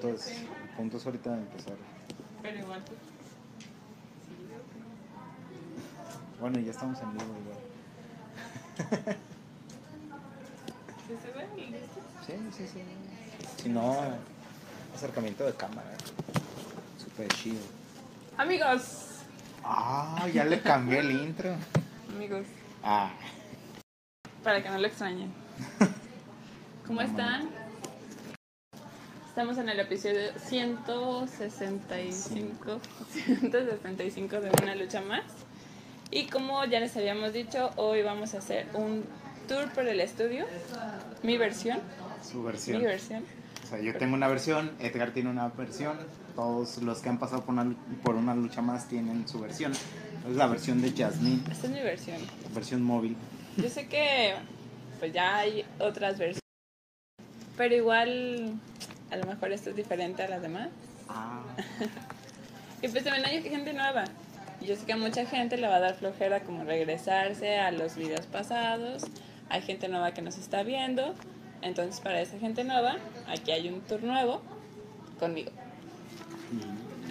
punto es, el punto es ahorita de empezar. Pero igual. pues, Bueno, ya estamos en vivo igual. ¿sí se ve? Sí, sí, sí. Si no, acercamiento de cámara. Súper chido. Amigos. Ah, ya le cambié el intro. Amigos. Ah, Para que no lo extrañen. ¿Cómo No, están? Estamos en el episodio 165, 165 de Una Lucha Más. Y como ya les habíamos dicho, hoy vamos a hacer un tour por el estudio. Mi versión. su Mi versión. versión. O sea, yo tengo una versión, Edgar tiene una versión, todos los que han pasado por una, por una lucha más tienen su versión. Es la versión de Jasmine, Esta es mi versión. versión móvil. Yo sé que pues ya hay otras versiones. Pero igual a lo mejor esto es diferente a las demás. Ah, Y pues también hay gente nueva. Yo sé que a mucha gente le va a dar flojera como regresarse a los videos pasados. Hay gente nueva que nos está viendo. Entonces para esa gente nueva, aquí hay un tour nuevo conmigo.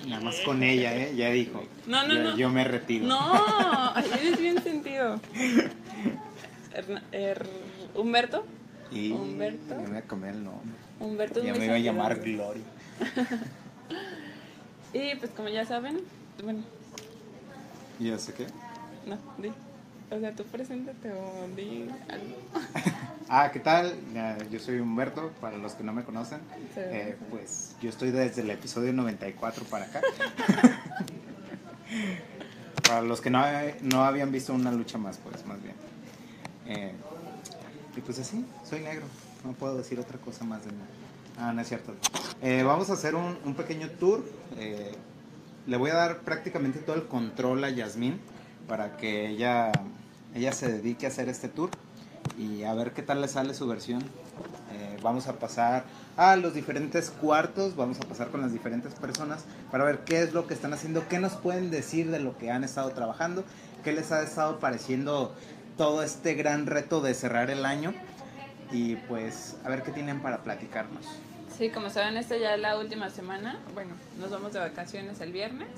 y nada más con ella, ¿eh? Ya dijo. No, no, yo, no. Yo me retiro. No, eres bien sentido. Her- Humberto. Y Humberto. yo me voy a comer el nombre. Humberto es Ya muy me iba a llamar Gloria. Y pues como ya saben, bueno, ¿Y sé qué? no, di. O sea, tú preséntate o di algo. Ah, ¿qué tal? Yo soy Humberto, para los que no me conocen. Sí. Eh, pues yo estoy desde el episodio 94 para acá. para los que no, no habían visto una lucha más, pues más bien. Eh, y pues así, soy negro. No puedo decir otra cosa más de mí. Ah, no es cierto. Eh, vamos a hacer un, un pequeño tour. Eh, le voy a dar prácticamente todo el control a Yasmín para que ella, ella se dedique a hacer este tour y a ver qué tal le sale su versión. Eh, vamos a pasar a los diferentes cuartos, vamos a pasar con las diferentes personas para ver qué es lo que están haciendo, qué nos pueden decir de lo que han estado trabajando, qué les ha estado pareciendo todo este gran reto de cerrar el año y pues a ver qué tienen para platicarnos. Sí, como saben, esta ya es la última semana. Bueno, nos vamos de vacaciones el viernes.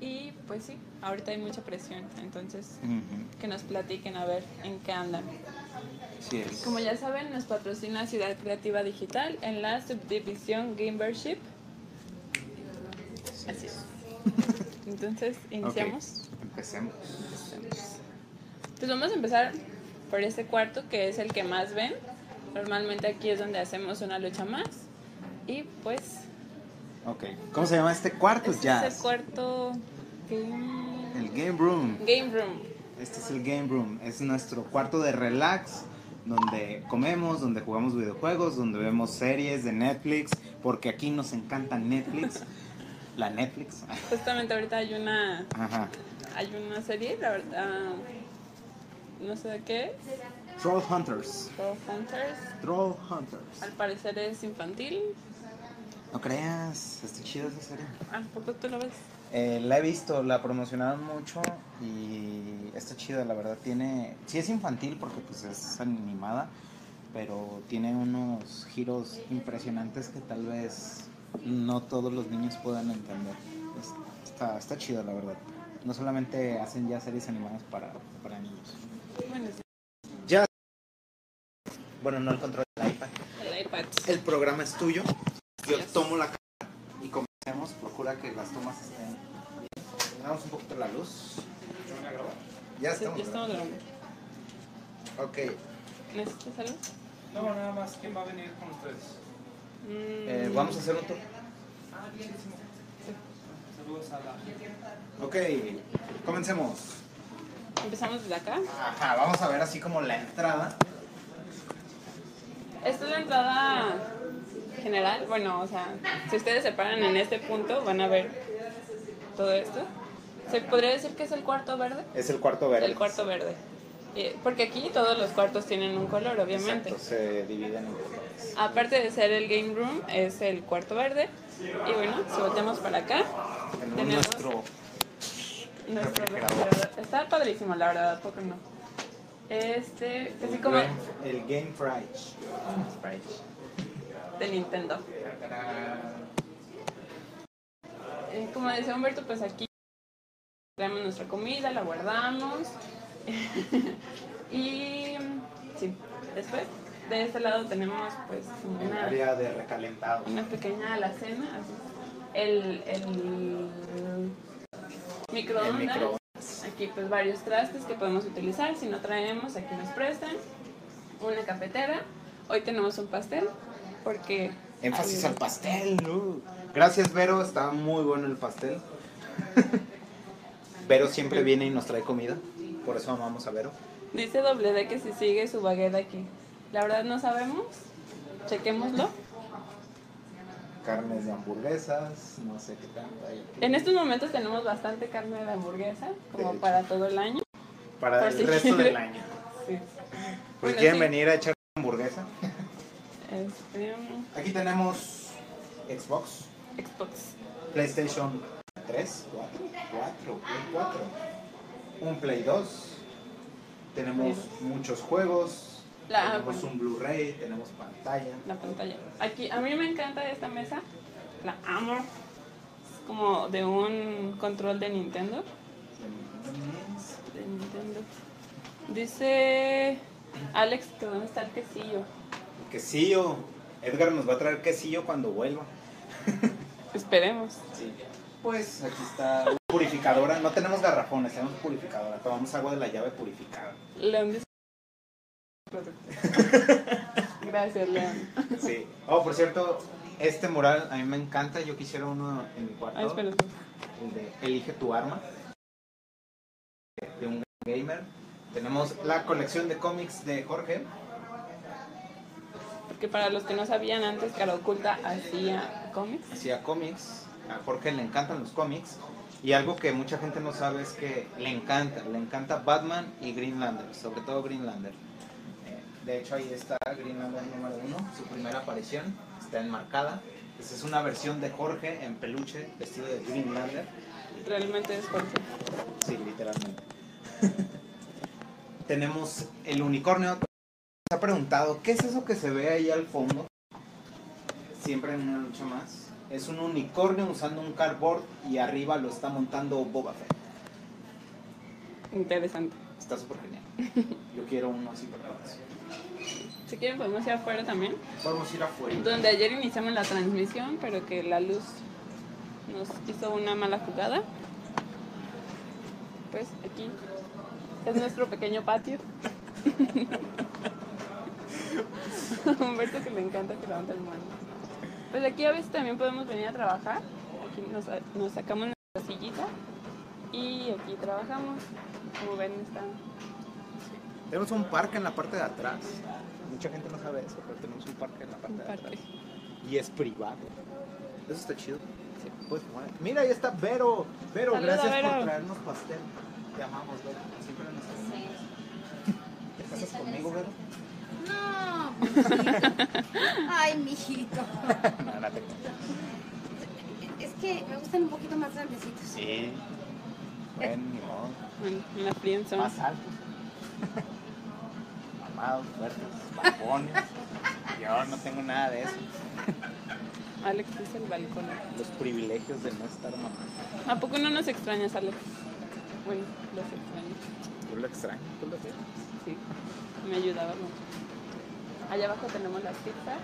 Y pues sí, ahorita hay mucha presión. Entonces, que nos platiquen a ver en qué andan. Así es. Como ya saben, nos patrocina Ciudad Creativa Digital en la subdivisión Gamership. Así es. Entonces, iniciamos. Empecemos. Pues vamos a empezar por este cuarto que es el que más ven. Normalmente aquí es donde hacemos una lucha más. Y pues Ok, ¿cómo se llama este cuarto? este Jazz. es el cuarto Game, El Game Room. game Room. Este es el Game Room, es nuestro cuarto de relax, donde comemos, donde jugamos videojuegos, donde vemos series de Netflix, porque aquí nos encanta Netflix, la Netflix. Justamente ahorita hay una Ajá. hay una serie, la verdad, no sé de qué, es, Troll Hunters. Troll Hunters. Troll Hunters. Al parecer es infantil. No creas, está chida esa serie. Ah, ¿por qué tú lo ves? Eh, la he visto, la promocionaron mucho y está chida, la verdad. Tiene, sí es infantil porque pues es animada, pero tiene unos giros impresionantes que tal vez no todos los niños puedan entender. Es- está, está chida, la verdad. No solamente hacen ya series animadas para, para niños. Ya. Bueno, no el control del iPad. el iPad. El programa es tuyo. Yo Yes. tomo la cámara y comencemos. Procura que las tomas estén. Damos un poquito la luz. Ya Sí, estamos. ya estamos ¿verdad? grabando. Ok. ¿Necesitas algo? No, nada más, ¿quién va a venir con ustedes? Mm, Eh, vamos a hacer un tour. Ah, bienísimo. Saludos a la... Ok. Comencemos. Empezamos desde acá. Ajá, vamos a ver así como la entrada. Esta es la entrada general. Bueno, o sea, si ustedes se paran en este punto, van a ver todo esto. ¿Se podría decir que es el cuarto verde? Es el cuarto verde. El cuarto verde. Eh, Porque aquí todos los cuartos tienen un color, obviamente. Exacto, se dividen en colores. Aparte de ser el game room, es el cuarto verde. Y bueno, si volteamos para acá, Tenemos Tenemos- nuestro. Nuestro Refrigerador. Está padrísimo, la verdad, ¿por qué no? Este, así como El Game Fridge. de de Nintendo. Eh, como decía Humberto, pues aquí traemos nuestra comida, la guardamos. y sí, después de este lado tenemos pues una, área de recalentado. una pequeña alacena, así. El El microondas. micro. Aquí pues varios trastes que podemos utilizar. Si no traemos, aquí nos prestan. Una cafetera. Hoy tenemos un pastel porque... Énfasis al pastel. uh. Gracias, Vero. Está muy bueno el pastel. Vero siempre viene y nos trae comida. Por eso amamos a Vero. Dice doble D que si sigue su baguette aquí. La verdad no sabemos. Chequémoslo. Carnes de hamburguesas, no sé qué tanto hay aquí. En estos momentos tenemos bastante carne de hamburguesa, como De para todo el año. Para por el si resto quiere. del año. Sí. Pues Bueno, quieren sí. venir a echar hamburguesa. Este, Aquí tenemos Xbox, Xbox. PlayStation 3, 4, 4, Play 4, un Play 2. Tenemos muchos juegos. La- tenemos un Blu-ray, tenemos pantalla. La pantalla. Aquí, a mí me encanta esta mesa. La amo. Es como de un control de Nintendo. De Nintendo. Dice Alex que dónde está el quesillo. Quesillo. Edgar nos va a traer quesillo cuando vuelva. Esperemos. Sí. Pues aquí está purificadora. No tenemos garrafones, tenemos purificadora. Tomamos agua de la llave purificada. León dice. Gracias, León. Sí. Oh, por cierto, este mural a mí me encanta. Yo quisiera uno en mi cuarto. Ah, espérate. El de Elige tu arma. De un gamer. Tenemos la colección de cómics de Jorge. Porque para los que no sabían antes, Cara Oculta hacía cómics. Hacía cómics. A Jorge le encantan los cómics. Y algo que mucha gente no sabe es que le encanta. Le encanta Batman y Greenlander. Sobre todo Greenlander. De hecho, ahí está Greenlander número uno. Su primera aparición. Está enmarcada. Esa es una versión de Jorge en peluche, vestido de Greenlander. Realmente es Jorge. Sí, literalmente. Tenemos el unicornio. Se ha preguntado, ¿qué es eso que se ve ahí al fondo? Siempre en una lucha más. Es un unicornio usando un cardboard y arriba lo está montando Boba Fett. Interesante. Está súper genial. Yo quiero uno así para todos. Si quieren podemos ir afuera también. A ir afuera. Donde ayer iniciamos la transmisión, pero que la luz nos hizo una mala jugada. Pues aquí es nuestro pequeño patio. Humberto que le encanta que levanta el mano. Pues aquí a veces también podemos venir a trabajar. Aquí nos, nos sacamos nuestra sillita y aquí trabajamos. Como ven, están Tenemos un parque en la parte de atrás. Mucha gente no sabe eso, pero tenemos un parque en la parte un de parque. atrás. Y es privado. Eso está chido. Mira, ahí está Vero. Vero, Saluda, gracias Vero. por traernos pastel. Te amamos, Vero. Siempre nos amamos. ¿Te casas conmigo, Vero? No, mijito. Ay, mijito. No, no te Es que me gustan un poquito más grandecitos. Sí. Bueno, ni modo. en, en la friendzone. Más altos. Mamados, fuertes, balcones. Yo no tengo nada de eso. Alex dice el balcón. Los privilegios de no estar mamá. ¿A poco no nos extrañas, Alex? Bueno, los extraño. Yo lo extraño. ¿Tú lo ves? Sí, me ayudaba mucho. Allá abajo tenemos las pizzas.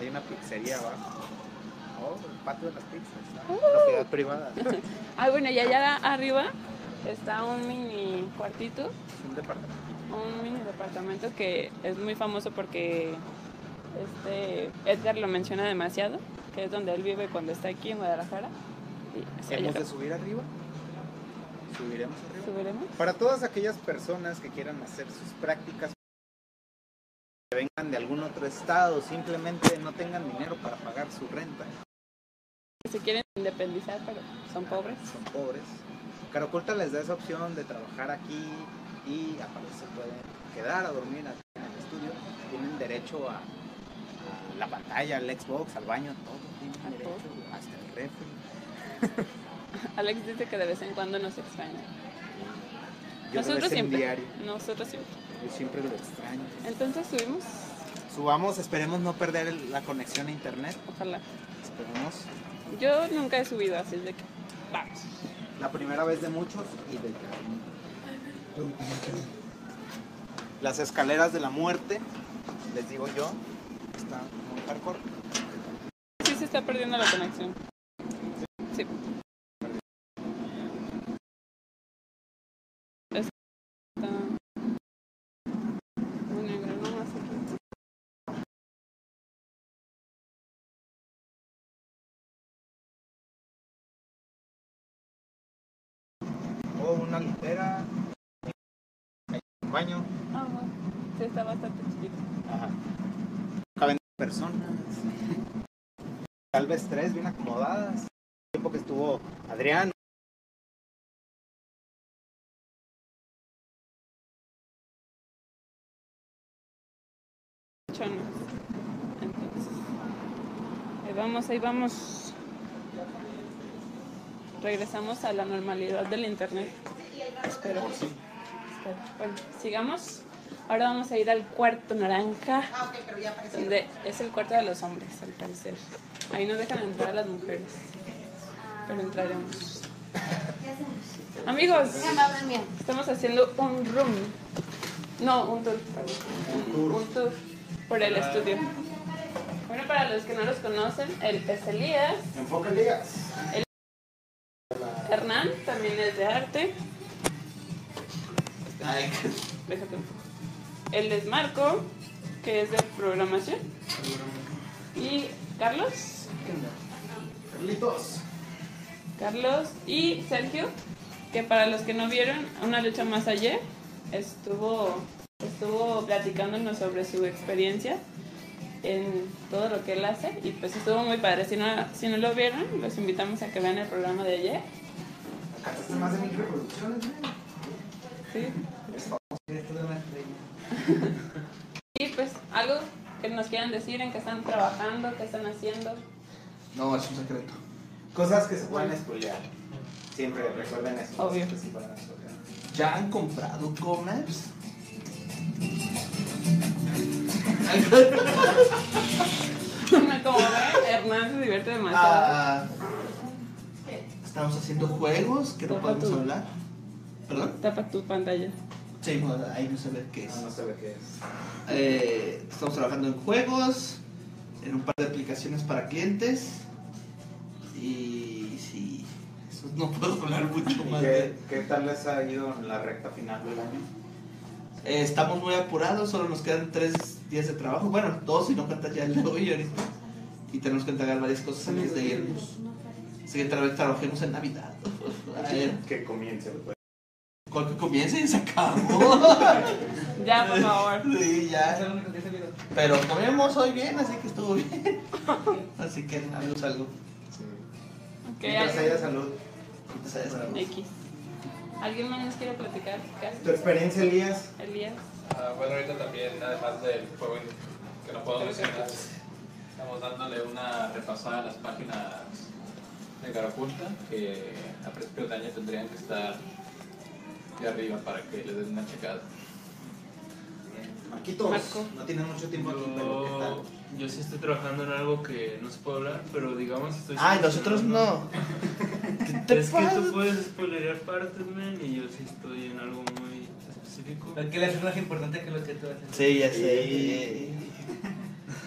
Hay una pizzería abajo. Oh, el patio de las pizzas. ¿no? Uh. Propiedad privada. Es Ah, bueno, y allá arriba está un mini cuartito, un departamento. un mini departamento que es muy famoso porque este Edgar lo menciona demasiado, que es donde él vive cuando está aquí en Guadalajara. Y ¿Hemos de subir arriba? ¿Subiremos arriba? ¿Subiremos? Para todas aquellas personas que quieran hacer sus prácticas, que vengan de algún otro estado, simplemente no tengan dinero para pagar su renta, Se quieren independizar, pero son pobres. son pobres. Caracolta les da esa opción de trabajar aquí y aparte se pueden quedar a dormir aquí en el estudio. Tienen derecho a, a la pantalla, al Xbox, al baño, todo. Tienen A derecho, todo. hasta el refri. Alex dice que de vez en cuando nos extraña. Yo Nosotros siempre. diario. Nosotros siempre. Yo siempre lo extraño. Entonces subimos. subamos, esperemos no perder la conexión a internet. Ojalá. Esperemos. Yo nunca he subido, así es de que vamos. La primera vez de muchos y de Las escaleras de la muerte, les digo yo, está muy hardcore. Sí se está perdiendo la conexión. Una litera, un baño, Ah, bueno. Sí, está bastante chiquito. Ajá. caben personas, tal vez tres bien acomodadas. El tiempo que estuvo Adrián. Entonces, ahí vamos, ahí vamos. Regresamos a la normalidad del internet. Espero. Espero. Bueno, sigamos. Ahora vamos a ir al cuarto naranja, donde es el cuarto de los hombres, al parecer. Ahí no dejan entrar a las mujeres, pero entraremos. Amigos, Ya. Estamos haciendo un room. No, un tour, perdón. Un tour por el estudio. Bueno, para los que no los conocen, él es Elías. enfoca Elías. Hernán también es de arte. Déjate un poco. Él es Marco, que es de programación. Y Carlos. Carlitos. Carlos y Sergio, que para los que no vieron una lucha más ayer, estuvo, estuvo platicándonos sobre su experiencia en todo lo que él hace y pues estuvo muy padre. Si no, si no lo vieron, los invitamos a que vean el programa de ayer. Más de mil reproducciones, ¿no? ¿Sí? Y pues algo que nos quieran decir en qué están trabajando, qué están haciendo. No, es un secreto. Cosas que se pueden spoilear. Siempre recuerden eso. Obvio. ¿Ya han comprado commerce? Como ven, Hernán se divierte demasiado. Ah, estamos haciendo juegos que no podemos tú. hablar. ¿Perdón? Tapa tu pantalla. Sí, no, ahí no se ve qué es. No, no se ve qué es. Eh, estamos trabajando en juegos, en un par de aplicaciones para clientes. Y sí, eso no puedo hablar mucho más de. ¿Qué, ¿Qué tal les ha ido en la recta final del año? Eh, estamos muy apurados, solo nos quedan tres días de trabajo. Bueno, dos si no cuentas ya el de hoy ahorita. Y tenemos que entregar varias cosas antes de irnos. Así que tal vez trabajemos en Navidad. A ver, Que comience el juego. Con que comience y se acabó. Ya, por favor. Sí, ya. Pero comimos hoy bien, así que estuvo bien. Así que amigos algo. Ok, Mientras ¿alguien- haya salud. Entonces, ¿sabes algo? X. ¿Alguien más nos quiere platicar? ¿Tu experiencia, Elías? Elías. Ah, bueno, ahorita también, además del juego que no puedo mencionar, estamos dándole una repasada a las páginas de Garapunta, que a principio de año tendrían que estar de arriba para que les den una checada. Marquitos. Marco. No tienes mucho tiempo aquí, pero ¿qué tal? Yo, sí estoy trabajando en algo que no se puede hablar, pero digamos estoy... Ay, nosotros no. ¿Qué te Es que tú puedes spoilerear partes, men, y yo sí estoy en algo muy específico. Porque la es más importante que lo que tú haces. Sí, ya sé.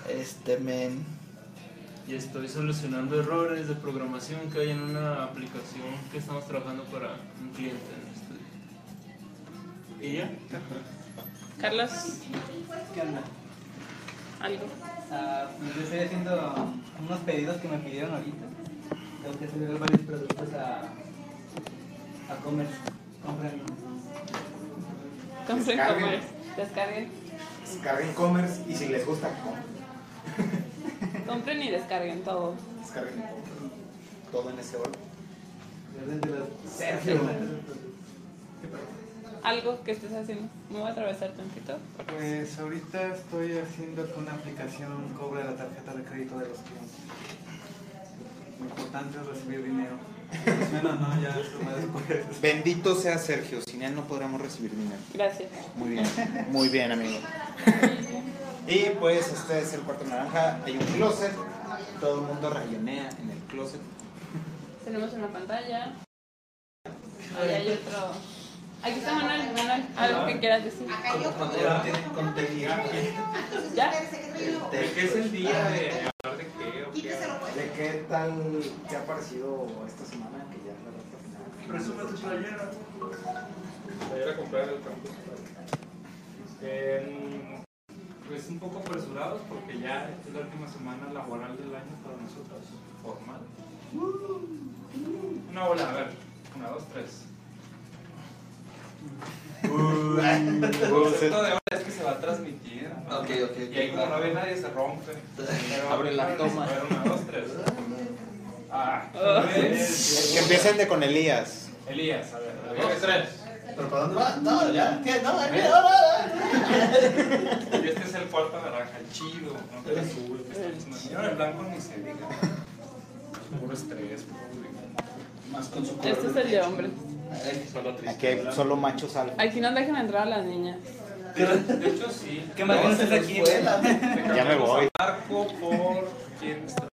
Este men. Y estoy solucionando errores de programación que hay en una aplicación que estamos trabajando para un cliente en estudio. ¿Y ya? Carlos, ¿Qué onda? algo. Ah, pues yo estoy haciendo unos pedidos que me pidieron ahorita. Tengo que subir varios productos a, a comer. Compren. Compren Descarguen. commerce. Descarguen. Descarguen e-commerce y si les gusta, compren. Compren y descarguen todo. Descarguen y compren. Todo en ese orden. Sergio. Algo que estés haciendo. Me voy a atravesar tantito. Pues ahorita estoy haciendo que una aplicación cobre la tarjeta de crédito de los clientes. Lo importante es recibir dinero. Pues menos no, ya después. Bendito sea Sergio, sin él no podríamos recibir dinero. Gracias. Muy bien, muy bien, amigo. Y pues este es el cuarto naranja. Hay un closet. Todo el mundo rayonea en el closet. Tenemos una pantalla. Ahí hay otro. Aquí está Manuel. Manuel, algo que quieras decir. Ya tienen contenido. ¿Ya? ¿De qué es el día de hablar de qué o qué? ¿De qué tal te ha parecido esta semana que ya es la recta final? Presume tu playera. Playera comprar el campus. Eh, pues un poco apresurados porque ya es la última semana laboral del año para nosotros, formal. Una bola, a ver. Una, dos, tres. El concepto de ahora es que se va a transmitir. ¿no? Ok, ok. Y ahí como no ve nadie se rompe. Pero Abre la toma. a ver, Una, dos, tres. Ah, Que empiecen de con Elías. Elías, a ver. Dos, tres. ¿Pero para dónde va? No, ya. ¿Qué? No, ahí viene, ahora. Y este es el cuarto naranja, el chido. No el azul. el blanco ni se diga. Puro estrés, puro. Más con su Este es el de hombre. Solo triste. Aquí hay solo machos alfa. Aquí no dejan entrar a las niñas. De de hecho, sí. ¿Qué más No, aquí? fue la- Le Ya me voy. Marco por. ¿Quién está?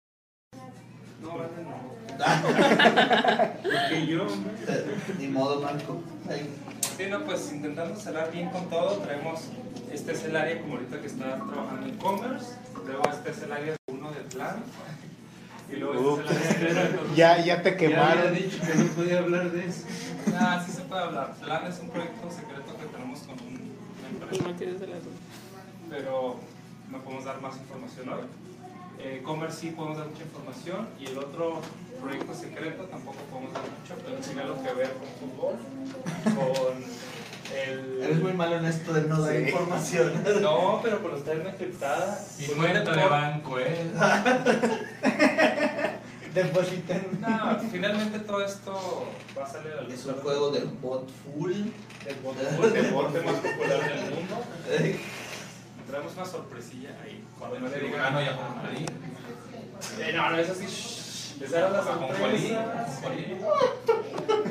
No, vale, no. Porque yo. Ni modo, Marco. Ahí. Sí, no, pues intentando cerrar bien con todo, traemos. Este es el área como ahorita que está trabajando en commerce. Luego este es el área de uno de plan. Y luego este es el área de. Ya, ya te Ya había quemaron. dicho que no podía hablar de eso. Ah, sí se puede hablar. Plan es un proyecto secreto que tenemos con un- una Pues empresa. azul. pero no podemos dar más información hoy. Eh, Commerce sí podemos dar mucha información y el otro proyecto secreto tampoco podemos dar mucho, pero tiene algo que ver con fútbol, con el... Eres muy malo en esto de no dar Sí. información. No, pero por estar. Mi con cuenta un de banco, ¿eh? No, finalmente todo esto va a salir a la luz. Es un juego del bot full. del fútbol, el deporte más popular del mundo. Traemos una sorpresilla ahí. Cuando no le digan. Ah, no, ya. Eh, no, no, es así. shh, Esa era la Con sorpresa.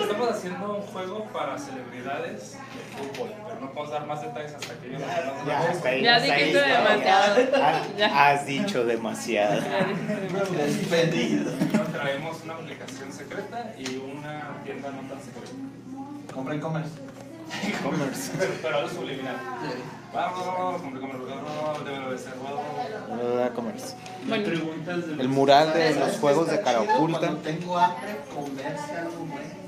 Estamos haciendo un juego para celebridades de fútbol, pero no podemos dar más detalles hasta que hagan Ya, hasta ahí. Ya hasta ahí, dijiste ya. demasiado. Has- Ya. Has dicho demasiado. Ya dijiste demasiado. Despedido. Traemos una aplicación secreta y una tienda no tan secreta. Compren commerce. Commerce. Pero algo subliminal. Vamos, debe. Ah, Commerce. El mural de los juegos de cara oculta. Cuando tengo hambre, comerse algo bueno.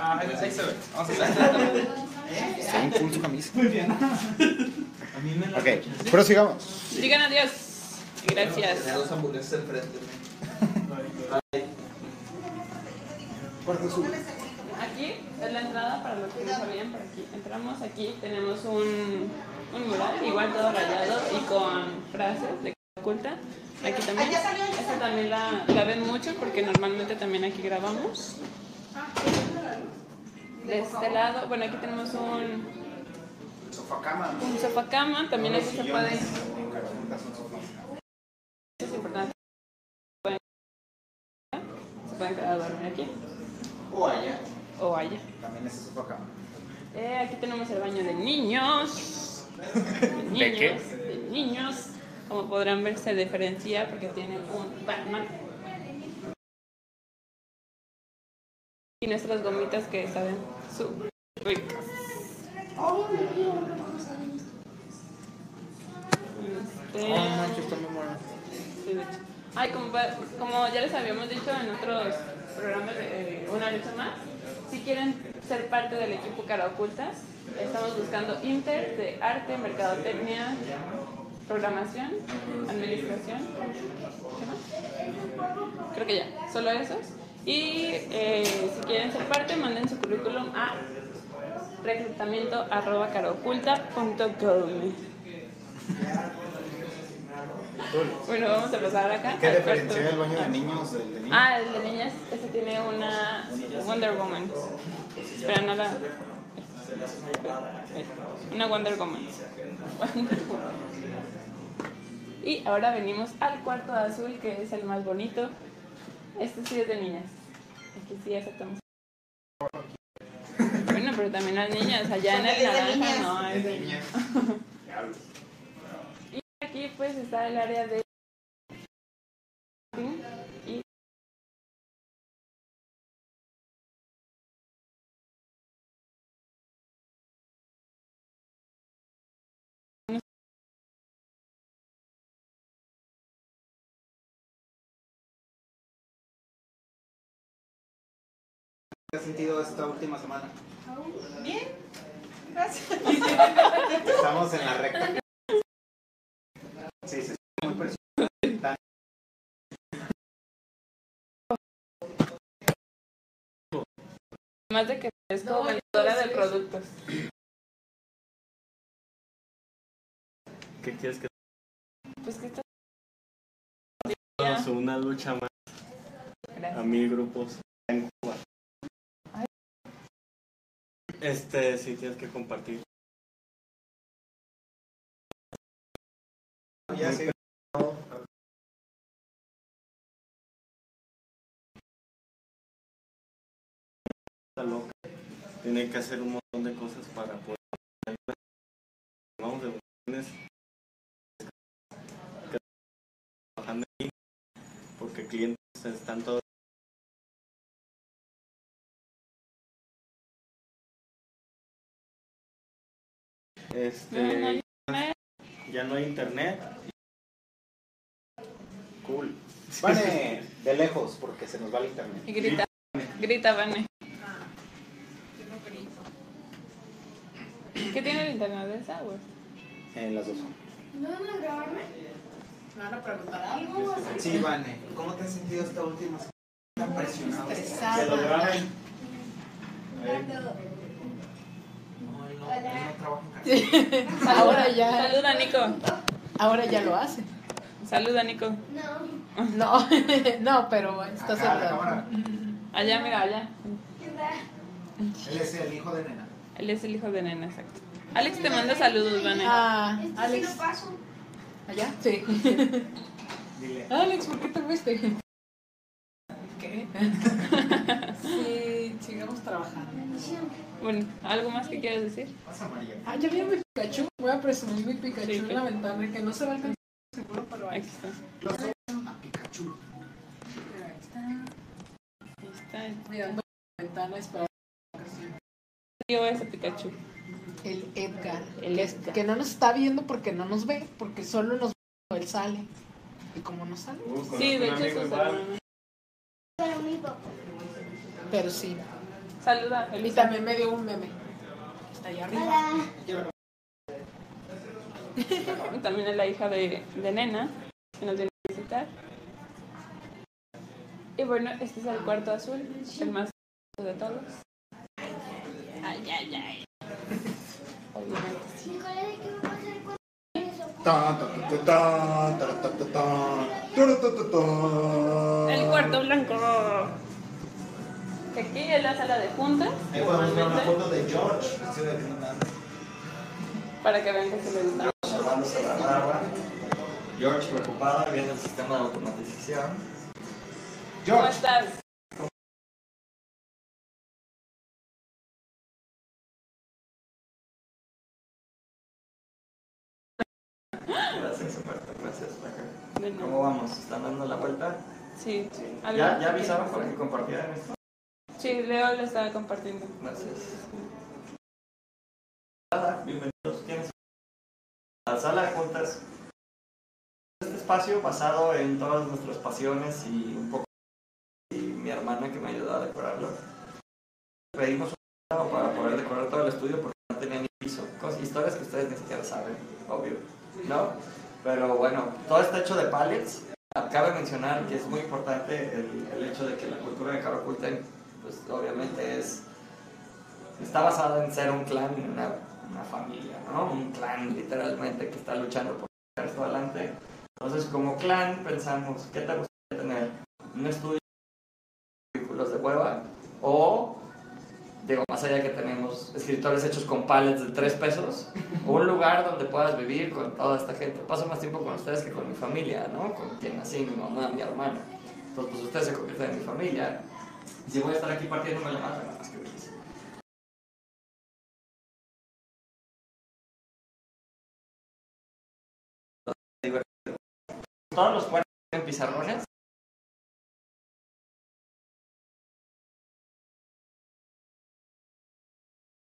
Ah, ahí se ve. Vamos a bien cool su camisa. Muy bien. A mí me la Ok, prosigamos. digan adiós. Gracias. Tenía dos hamburguesas enfrente. Aquí es la entrada para los que no sabían, por aquí entramos, aquí tenemos un, un mural, igual todo rayado y con frases de oculta. Aquí también, esta también la, la ven mucho porque normalmente también aquí grabamos. De este lado, bueno, aquí tenemos un, Sofacama. un sofá cama, también aquí se puede, eso es importante, pueden- se pueden quedar a dormir aquí O allá. o allá. También es sofacama. Eh, aquí tenemos el baño de niños. De niños. qué? de niños. Como podrán ver, se diferencia porque tiene un Batman. Y nuestras gomitas que saben súper ricas. Este, sí, de hecho. Ay, como, como ya les habíamos dicho en otros programas de eh, una leche más, si quieren ser parte del equipo Cara Ocultas, estamos buscando Inter de Arte, Mercadotecnia, Programación, Administración. ¿Qué más? Creo que ya, solo esos. Y eh, si quieren ser parte, manden su currículum a reclutamiento arroba caraoculta.com. Bueno, vamos a pasar acá. ¿Qué diferencia el baño de niños del de niños? Ah, el de niñas, este tiene una Wonder Woman. Espera, no la. Una. Wonder Woman. Y ahora venimos al cuarto azul, que es el más bonito. Este sí es de niñas. Aquí sí aceptamos. Bueno, pero también las niñas. Allá en el naranja no es de pues está el área de y has sentido esta última semana? Bien, gracias. Estamos en la recta. Sí, sí, muy presionante. más de que es como No, vendedora de productos. ¿Qué quieres que Pues que está hagamos una lucha más a mil grupos Este, sí tienes que compartir. Ya sí. Está loca. Tiene que hacer un montón de cosas para poder. Vamos de. Porque clientes están todos. Este. No, no hay internet. Ya no hay internet. Cool. Vale, de lejos, porque se nos va el internet. Y grita, grita, Vane. ¿Qué tiene el internet de esa, güey? En las dos. ¿No van a grabarme? ¿Me van a preguntar algo? Sí, Vane, ¿cómo te has sentido esta última semana? Tan presionado. Estresada. Ahora ya, Saluda, Nico. ahora ya lo hace. Saluda, Nico. No. No, no, pero está saludando. Allá, mira, allá. Él es el hijo de nena. Él es el hijo de Nena, exacto. Alex te manda saludos, Vane. Ah, Este sí Alex, lo paso. allá, sí. Dile. Alex, ¿por qué te fuiste? ¿Qué? Sí, sigamos trabajando. Bueno, ¿algo más que quieras decir? Pasa, María. Ah, ya vi mi Pikachu. Voy a presumir mi Pikachu Sí, en la ventana, que no se va a alcanzar seguro, pero ahí está. A Pikachu. está. Ahí está. Mirando la ventana, esperando. Yo ese Pikachu. El Edgar. El que, Edgar. que no nos está viendo porque no nos ve, porque solo nos ve cuando él sale. Y como no sale, Uh, conozco Sí, de un hecho hermanos. Pero sí. Saluda. Elisa. Y también me dio un meme. Está allá arriba. Hola. Y también es la hija de, de Nena, que nos viene a visitar. Y bueno, este es el cuarto azul, el más de todos. Ay, ay, ay. Obviamente sí. El cuarto blanco. Que aquí es la sala de juntas, Ahí podemos ver una foto de George. De para que vean que se le gusta. observándose la barba. George preocupada viendo el sistema de automatización. ¿Cómo George. estás? Gracias, gracias. ¿Cómo vamos? ¿Están dando la vuelta? Sí. ¿Algo ¿Ya, ya avisaron para que compartieran esto? Sí, Leo lo estaba compartiendo. Gracias. Bienvenidos. A la sala de juntas. Este espacio basado en todas nuestras pasiones y un poco y mi hermana que me ayudó a decorarlo. Pedimos un para poder decorar todo el estudio porque no tenía ni piso. Cosas, historias que ustedes ni siquiera saben, obvio. ¿No? Pero bueno, todo está hecho de pallets. Cabe mencionar que es muy importante el, el hecho de que la cultura de Karakulten, pues obviamente es está basada en ser un clan, una, una familia, ¿no? Un clan literalmente que está luchando por esto adelante. Entonces, como clan, pensamos, ¿qué te gustaría tener? ¿Un estudio de vehículos de hueva? O, digo, más allá que tenemos escritores hechos con pallets de tres pesos, un lugar donde puedas vivir con toda esta gente. Paso más tiempo con ustedes que con mi familia, ¿no? Con quien nací, mi mamá, mi hermana. Entonces, pues ustedes se convierten en mi familia. Si voy a estar aquí que venís. divertido. Todos los cuartos tienen pizarrones.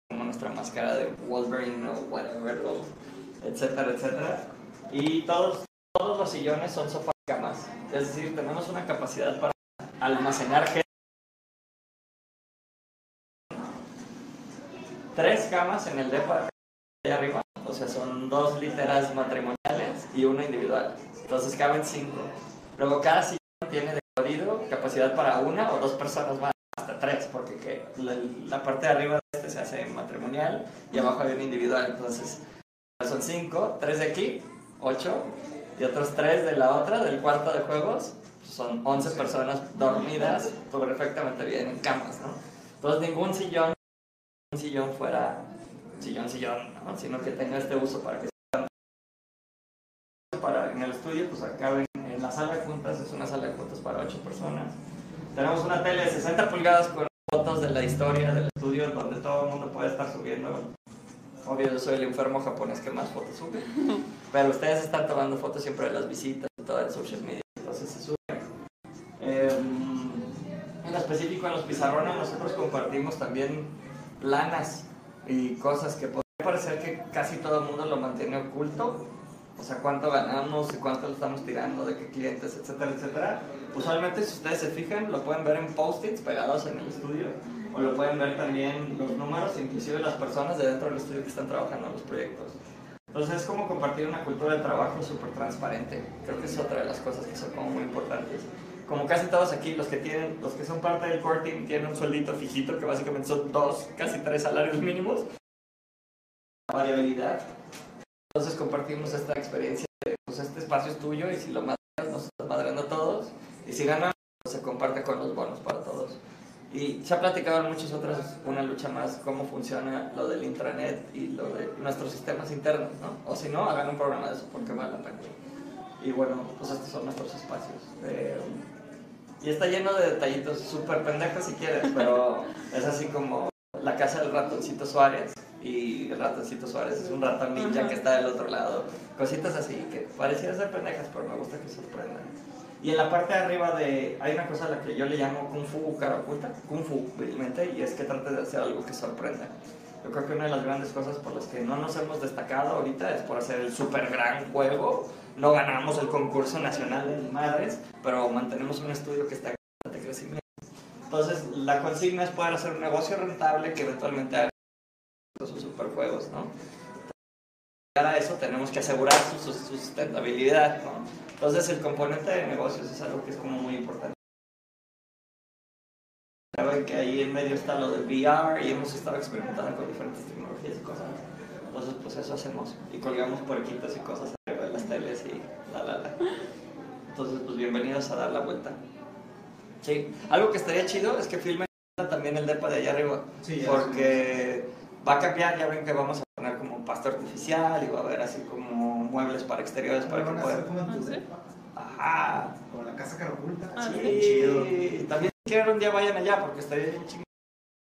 Como nuestra máscara de Wolverine o whatever, o etcétera, etcétera. Y todos, todos los sillones son sofás camas. Es decir, tenemos una capacidad para almacenar Tres camas en el depa de arriba, o sea, son dos literas matrimoniales y una individual. Entonces caben cinco. Luego cada sillón tiene de jodido capacidad para una o dos personas más, hasta tres, porque que la, la parte de arriba de este se hace matrimonial y abajo hay un individual. Entonces son cinco, tres de aquí, ocho, y otros tres de la otra, del cuarto de juegos. Son 11 personas dormidas perfectamente bien en camas, ¿no? Entonces ningún sillón, un sillón fuera sillón, sillón, ¿no? sino que tenga este uso para que para en el estudio, pues acaben en la sala de juntas, es una sala de juntas para 8 personas. Tenemos una tele de 60 pulgadas con fotos de la historia del estudio donde todo el mundo puede estar subiendo. Obvio, yo soy el enfermo japonés que más fotos sube, pero ustedes están tomando fotos siempre de las visitas y todo en social media, entonces se sube. Eh, en específico en los pizarrones nosotros compartimos también planas y cosas que podría parecer que casi todo el mundo lo mantiene oculto, o sea, cuánto ganamos y cuánto lo estamos tirando, de qué clientes, etcétera, etcétera. Usualmente, si ustedes se fijan, lo pueden ver en post-its pegados en el estudio, o lo pueden ver también los números, inclusive las personas de dentro del estudio que están trabajando en los proyectos. Entonces, es como compartir una cultura de trabajo súper transparente. Creo que es otra de las cosas que son como muy importantes. Como casi todos aquí, los que, tienen, los que son parte del core team tienen un sueldito fijito, que básicamente son dos, casi tres salarios mínimos. Variabilidad. Entonces compartimos esta experiencia de, pues este espacio es tuyo y si lo madreas, nos estás madreando a todos. Y si ganamos, pues, se comparte con los bonos para todos. Y se ha platicado en muchas otras, una lucha más, cómo funciona lo del intranet y lo de nuestros sistemas internos, ¿no? O si no, hagan un programa de eso porque vale la pena. Y bueno, pues estos son nuestros espacios. Y está lleno de detallitos súper pendejos si quieres, pero es así como la casa del ratoncito Suárez. Y el ratoncito Suárez es un ratón ninja que está del otro lado. Cositas así que parecieran ser pendejas, pero me gusta que sorprendan. Y en la parte de arriba de, hay una cosa a la que yo le llamo Kung Fu cara oculta, Kung Fu, vilmente, y es que trate de hacer algo que sorprenda. Yo creo que una de las grandes cosas por las que no nos hemos destacado ahorita es por hacer el super gran juego. No ganamos el concurso nacional de madres, pero mantenemos un estudio que está en crecimiento. Entonces, la consigna es poder hacer un negocio rentable que eventualmente haga sus superjuegos, ¿no? Para eso tenemos que asegurar su, su sustentabilidad. Entonces, el componente de negocios es algo que es como muy importante. Saben que ahí en medio está lo del VR y hemos estado experimentando con diferentes tecnologías y cosas. Entonces, pues eso hacemos. Y colgamos puerquitos y cosas arriba de las teles y la la la. Entonces, pues bienvenidos a dar la vuelta. Sí. Algo que estaría chido es que filmen también el depa de allá arriba. Sí, ya porque va a cambiar, ya ven que vamos a poner como pasto artificial y va a haber así como muebles para exteriores para que puedan. Ajá. Como la casa carapulta. Sí, chido. y también quieren un día vayan allá porque estaría bien chingón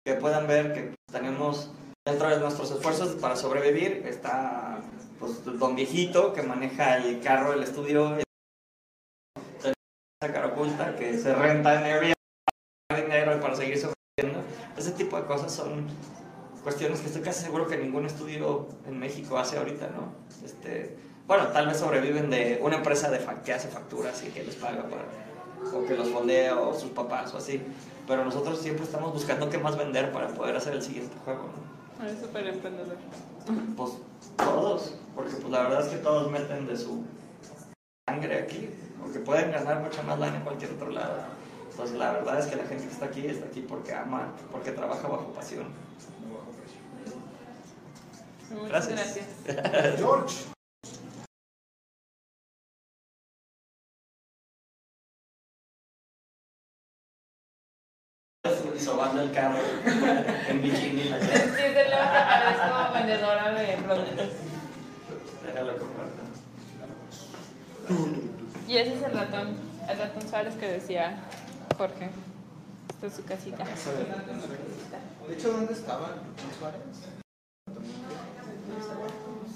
que puedan ver que tenemos dentro de nuestros esfuerzos para sobrevivir está pues don viejito que maneja el carro del estudio esa cara oculta que se renta en Airbnb dinero para seguir sobreviviendo ese tipo de cosas son cuestiones que estoy casi seguro que ningún estudio en México hace ahorita no este bueno tal vez sobreviven de una empresa de que hace facturas y que les paga para o que los fondea o sus papás o así. Pero nosotros siempre estamos buscando qué más vender para poder hacer el siguiente juego, ¿no? Eres súper emprendedor. Pues todos, porque pues la verdad es que todos meten de su sangre aquí, porque pueden ganar mucha más lana en cualquier otro lado. Entonces la verdad es que la gente que está aquí está aquí porque ama, porque trabaja bajo pasión. Muchas Gracias. gracias. George. Y sobando el carro en bikini. la Sí, te lo parezco vendedora de productos. Déjalo compartir. Y ese es el ratón, el ratón Suárez que decía Jorge. Esta es su casita. De hecho, ¿dónde estaban los Suárez?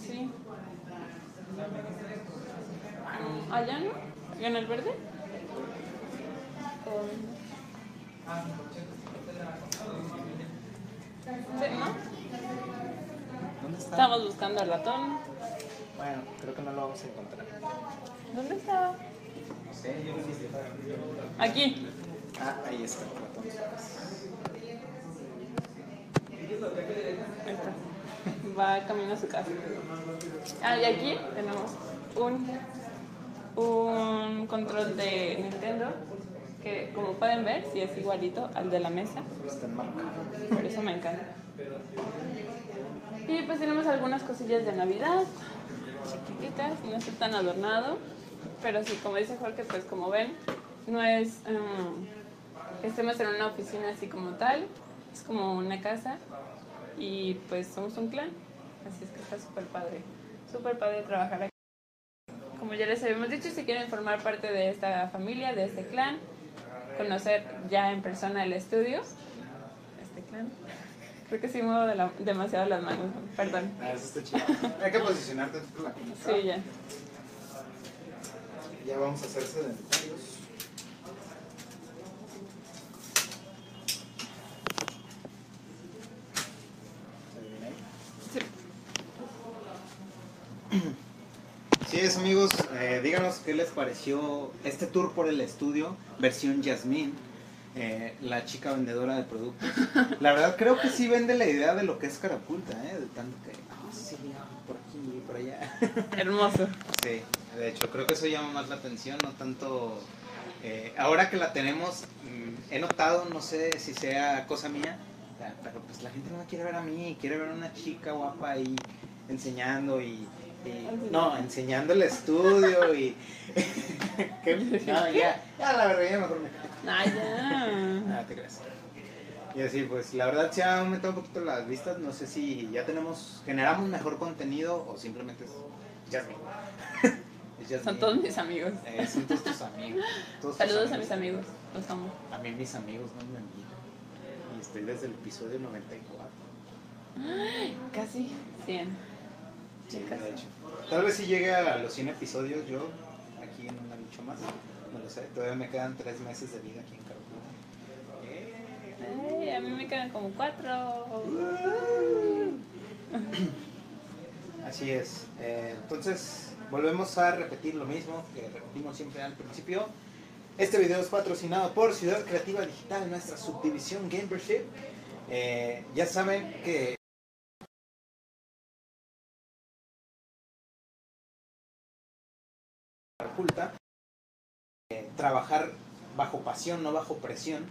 Sí. ¿Allá no? ¿En el verde? ¿no? ¿Dónde está? Estamos buscando al ratón. Bueno, creo que no lo vamos a encontrar. ¿Dónde está? No sé, yo lo hice. Aquí. Ah, ahí está el ratón. Va camino a su casa. Ah, y aquí tenemos un, un control de Nintendo que, como pueden ver, sí es igualito al de la mesa. Está. Por eso me encanta. Y pues tenemos algunas cosillas de Navidad, chiquititas, no está tan adornado, pero sí, como dice Jorge, pues como ven, no es um, que estemos en una oficina así como tal, es como una casa y pues somos un clan, así es que está súper padre, súper padre trabajar aquí. Como ya les habíamos dicho, si quieren formar parte de esta familia, de este clan, conocer ya en persona el estudio, este clan. Creo que sí muevo de la- demasiado las manos, perdón. Ah, eso está chido. Hay que posicionarte de la computadora. Sí, ya. Ya vamos a hacer sedentarios. ¿Se viene ahí? Sí es amigos, eh, díganos qué les pareció este tour por el estudio, versión Yasmín, eh, la chica vendedora de productos. La verdad creo que sí vende la idea de lo que es Carapulta, ¿eh? de tanto que, ah, sí, por aquí, por allá. Hermoso. Sí, de hecho, creo que eso llama más la atención, no tanto... eh, ahora que la tenemos, mm, he notado, no sé si sea cosa mía, pero pues la gente no me quiere ver a mí, quiere ver a una chica guapa ahí enseñando y... y- no, enseñando el estudio y... ¿Qué? No, ya, ya la verdad, ya mejor me... Ah, ya. Ah, te creas. Y así, pues la verdad se ha aumentado un poquito las vistas. No sé si ya tenemos, generamos mejor contenido o simplemente es Jasmine. Son todos mis amigos. Eh, son todos tus amigos. Todos tus Saludos a mis amigos, los amo. A mí mis amigos, no mi amiga. Y estoy desde el episodio 94. Ay, Casi 100. Hecho. Tal vez si llegue a los 100 episodios yo, aquí en una lucha más. No lo sé, todavía me quedan 3 meses de vida aquí en Caracol. Ay, a mí me quedan como cuatro. Así es. Eh, entonces, volvemos a repetir lo mismo que repetimos siempre al principio. Este video es patrocinado por Ciudad Creativa Digital, nuestra subdivisión Gamership. Eh, ya saben que eh, trabajar bajo pasión, no bajo presión.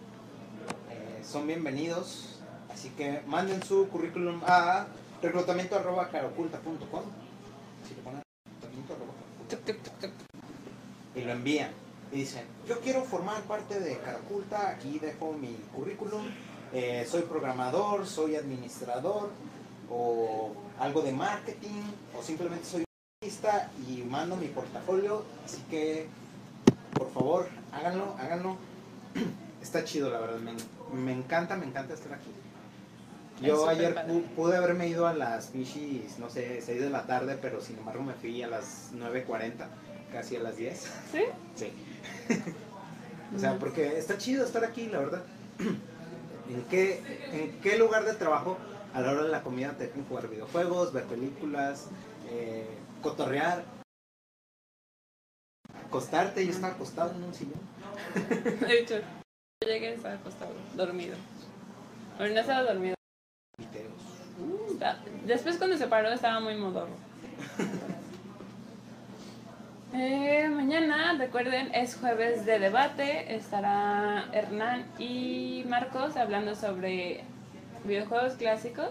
Eh, son bienvenidos, así que manden su currículum a reclutamiento arroba caroculta.com Si le ponen y lo envían. Y dicen, yo quiero formar parte de Caraculta, aquí dejo mi currículum, eh, soy programador, soy administrador o algo de marketing o simplemente soy artista y mando mi portafolio, así que por favor háganlo, háganlo. Está chido la verdad, me, me encanta, me encanta estar aquí. Yo ayer padre. pude haberme ido a las no sé, 6 de la tarde, pero sin embargo me fui a las 9.40, casi a las 10. ¿Sí? Sí. o sea, porque está chido estar aquí, la verdad. ¿En qué, ¿En qué lugar de trabajo a la hora de la comida te dejan jugar videojuegos, ver películas, eh, cotorrear, acostarte? Yo estaba acostado en un sillón. De hecho, yo llegué y estaba acostado, dormido. Pero no estaba dormido. Uh, Después cuando se paró estaba muy modorro. Eh, mañana, recuerden, es jueves de debate. Estará Hernán y Marcos hablando sobre videojuegos clásicos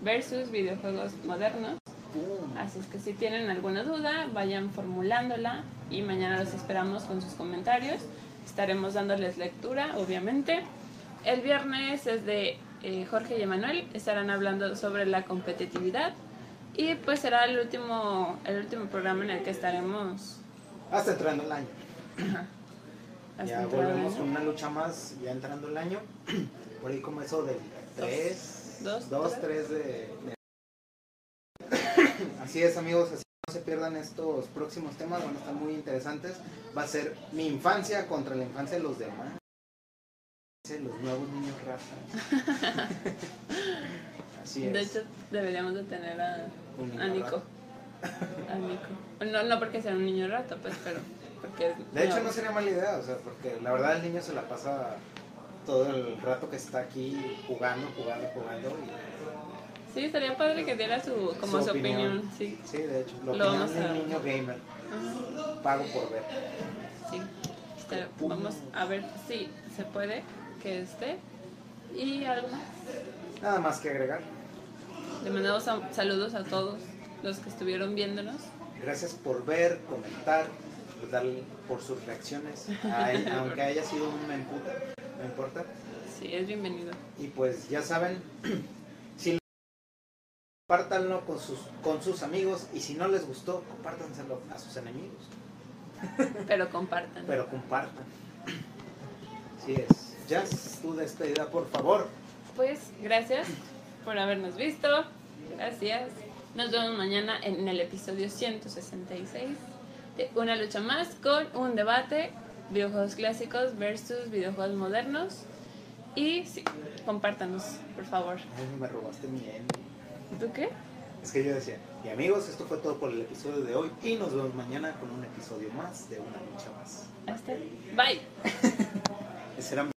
versus videojuegos modernos. Así es que si tienen alguna duda, vayan formulándola y mañana los esperamos con sus comentarios. Estaremos dándoles lectura, obviamente. El viernes es de eh, Jorge y Emanuel, estarán hablando sobre la competitividad y pues será el último, el último programa en el que estaremos. Hasta entrando el año. hasta ya volvemos con una lucha más, ya entrando el año. Por ahí como eso del 3, Dos, 2, tres. 3 de, de- Así es amigos, así se pierdan estos próximos temas, van a estar muy interesantes. Va a ser mi infancia contra la infancia de los demás. Los nuevos niños raza. Así es. De hecho, deberíamos de tener a, Nico. A Nico. No, no porque sea un niño rato, pues, pero porque De hecho, no sería mala idea, o sea, porque la verdad el niño se la pasa todo el rato que está aquí jugando, jugando, jugando. Y Sí, estaría padre que diera su, como Su su, opinión. opinión. sí. Sí, de hecho, lo, Lo vamos a- niño gamer. Ajá. Pago por ver. Sí. Está- vamos a ver si se puede que esté. Y algo más. Nada más que agregar. Le mandamos a- saludos a todos los que estuvieron viéndonos. Gracias por ver, comentar, por, darle- por sus reacciones, Ay, aunque haya sido un emputa, no importa. Sí, es bienvenido. Y pues ya saben, compártanlo con sus, con sus amigos y si no les gustó, compártanselo a sus enemigos. Pero compartan. Pero compartan. Así es. Jazz, tu despedida, por favor. Pues gracias por habernos visto. Gracias. Nos vemos mañana en el episodio 166 de Una lucha más con un debate, videojuegos clásicos versus videojuegos modernos. Y sí, compártanos, por favor. Ay, me robaste mi ¿Tú qué? Es que yo decía, y amigos, esto fue todo por el episodio de hoy y nos vemos mañana con un episodio más de Una Lucha Más. Hasta. Bye. Ese era mi